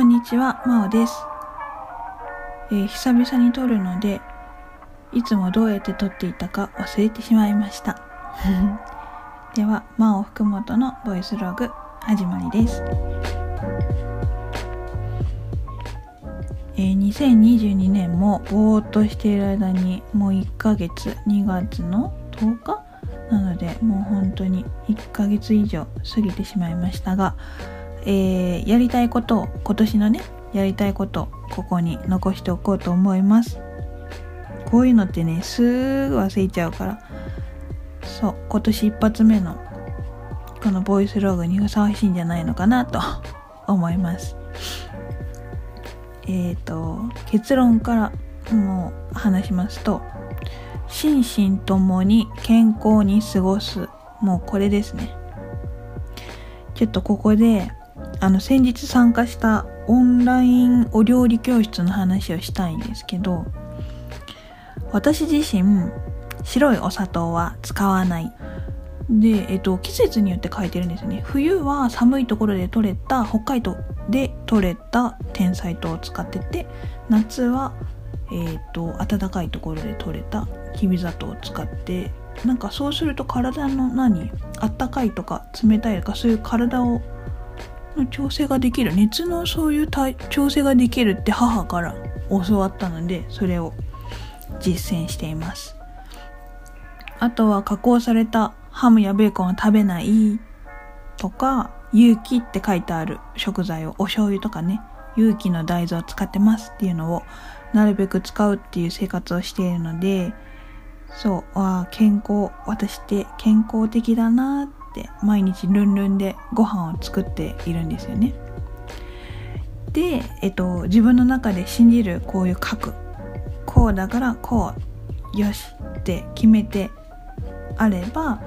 こんにちは、まおです、えー、久々に撮るので、いつもどうやって撮っていたか忘れてしまいました。では、まお福本のボイスログ、始まりです。えー、2022年もぼーっとしている間にもう1ヶ月、2月の10日？なので、もう本当に1ヶ月以上過ぎてしまいましたが、えー、やりたいことを今年のねやりたいことここに残しておこうと思います。こういうのってねすぐ忘れちゃうから。そう今年一発目のこのボイスログにふさわしいんじゃないのかなと思います。えっ、ー、と結論からもう話しますと心身ともに健康に過ごすもうこれですね。ちょっとここであの先日参加したオンラインお料理教室の話をしたいんですけど私自身白いお砂糖は使わない。で、えっと、季節によって書いてるんですね。冬は寒いところで採れた北海道で採れた天才糖を使ってて夏は、えっと、暖かいところで採れたきび砂糖を使ってなんかそうすると体の何あったかいとか冷たいとかそういう体をの調整ができる。熱のそういう調整ができるって母から教わったのでそれを実践しています。あとは加工されたハムやベーコンは食べないとか有機って書いてある食材をお醤油とかね有機の大豆を使ってますっていうのをなるべく使うっていう生活をしているのでそうあ健康私って健康的だなってって毎日ルンルンでご飯を作っているんですよね。で、えっと、自分の中で信じるこういう核こうだからこうよしって決めてあれば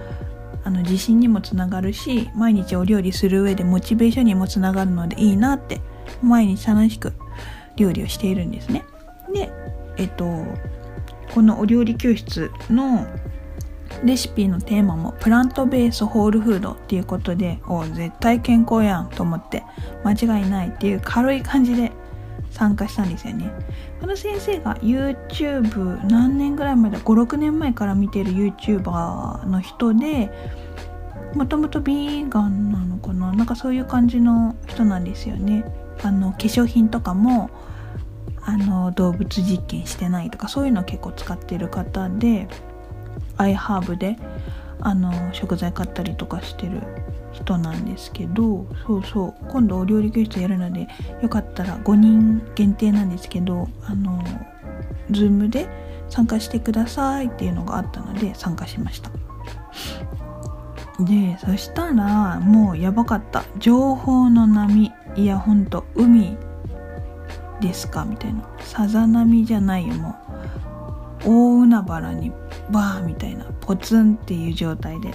あの自信にもつながるし毎日お料理する上でモチベーションにもつながるのでいいなって毎日楽しく料理をしているんですね。でえっとこのお料理教室のレシピのテーマもプラントベースホールフードっていうことでお絶対健康やんと思って間違いないっていう軽い感じで参加したんですよね。この先生が YouTube 何年ぐらい前だ56年前から見てる YouTuber の人でもともとビーガンなのかななんかそういう感じの人なんですよね。あの化粧品とかもあの動物実験してないとかそういうの結構使ってる方でアイハーブであの食材買ったりとかしてる人なんですけどそうそう今度お料理教室やるのでよかったら5人限定なんですけどあの Zoom で参加してくださいっていうのがあったので参加しました。でそしたらもうやばかった。情報の波いやほんと海ですか？みたいな。さざ波じゃないよ。もう大海原にバーみたいなポツンっていう状態で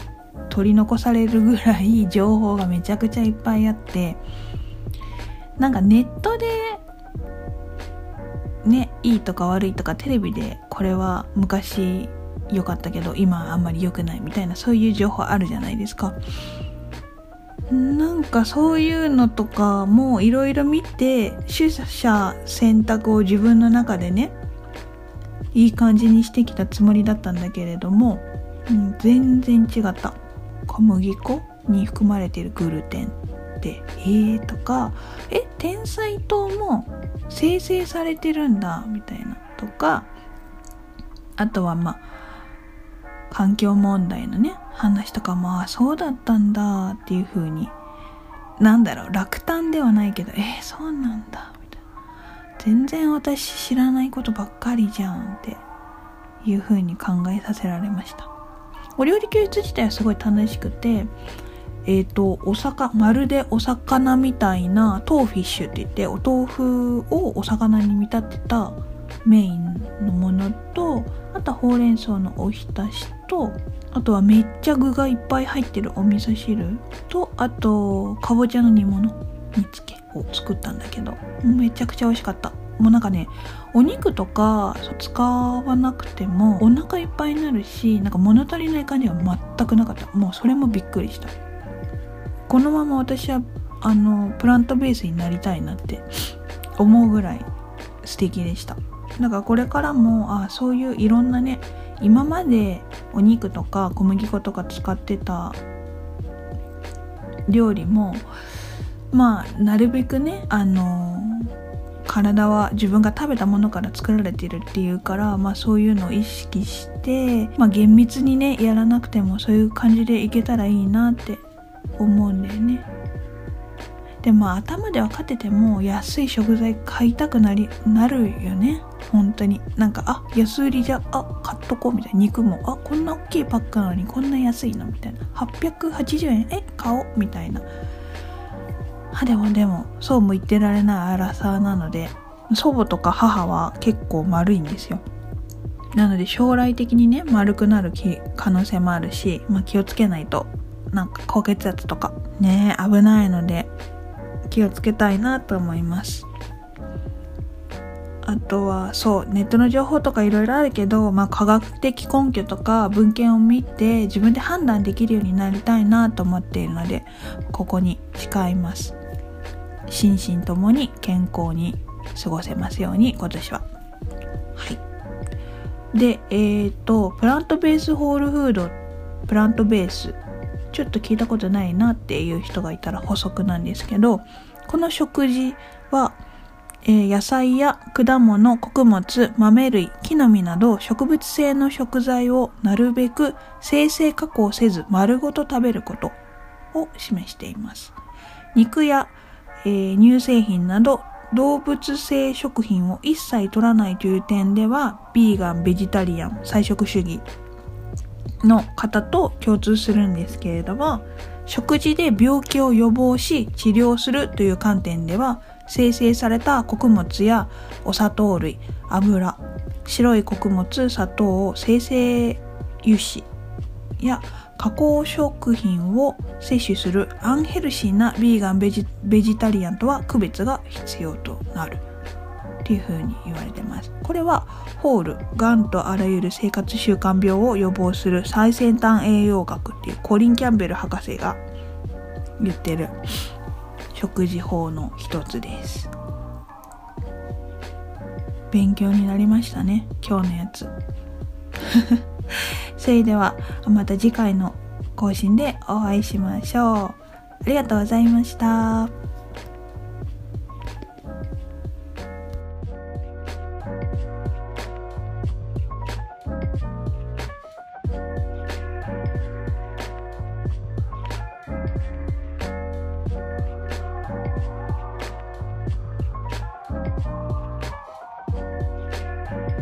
取り残されるぐらい情報がめちゃくちゃいっぱいあってなんかネットでねいいとか悪いとかテレビでこれは昔良かったけど今あんまり良くないみたいなそういう情報あるじゃないですか。なんかそういうのとかもいろいろ見て取捨選択を自分の中でねいい感じにしてきたつもりだったんだけれども、うん、全然違った。小麦粉に含まれているグルテンってえーとかえ天才糖も生成されてるんだみたいな。とかあとはまあ環境問題のね話とかもあそうだったんだっていう風に。なんだろう落胆ではないけどえー、そうなんだ。全然私知らないことばっかりじゃんっていう風に考えさせられました。お料理教室自体はすごい楽しくてえっ、ー、とお魚まるでお魚みたいなトーフィッシュって言ってお豆腐をお魚に見立てたメインのものとあとはほうれん草のおひたしとあとはめっちゃ具がいっぱい入ってるお味噌汁とあとかぼちゃの煮物煮つけ。作ったんだけどめちゃくちゃ美味しかった。もうなんかねお肉とか使わなくてもお腹いっぱいになるしなんか物足りない感じが全くなかった。もうそれもびっくりした。このまま私はあのプラントベースになりたいなって思うぐらい素敵でした。だかこれからもあそういういろんなね今までお肉とか小麦粉とか使ってた料理もまあなるべくねあの体は自分が食べたものから作られているっていうから、まあ、そういうのを意識して、まあ、厳密にねやらなくてもそういう感じでいけたらいいなって思うんだよね。でも頭で分かってても安い食材買いたくなりなるよね。本当に。なんかあ安売りじゃあ買っとこうみたいな。肉もあこんな大きいパックなのにこんな安いのみたいな。880円え買おうみたいな。あでもでもそうも言ってられない荒さなので祖母とか母は結構丸いんですよ。なので将来的にね丸くなる可能性もあるし、まあ、気をつけないとなんか高血圧とかね危ないので気をつけたいなと思います。あとはそうネットの情報とかいろいろあるけど、まあ、科学的根拠とか文献を見て自分で判断できるようになりたいなと思っているのでここに誓います。心身ともに健康に過ごせますように今年は。はい。でえっ、ー、とプラントベースホールフードプラントベース。ちょっと聞いたことないなっていう人がいたら補足なんですけどこの食事は、えー、野菜や果物穀物豆類木の実など植物性の食材をなるべく生成加工せず丸ごと食べることを示しています。肉や、えー、乳製品など動物性食品を一切取らないという点ではビーガンベジタリアン菜食主義の方と共通するんですけれども食事で病気を予防し治療するという観点では生成された穀物やお砂糖類油白い穀物砂糖を生成油脂や加工食品を摂取するアンヘルシーなビーガンベジベジタリアンとは区別が必要となる。っていうふうに言われてます。これはホールがんとあらゆる生活習慣病を予防する最先端栄養学っていうコリン・キャンベル博士が言ってる。食事法の一つです。勉強になりましたね今日のやつ。それではまた次回の更新でお会いしましょう。ありがとうございました。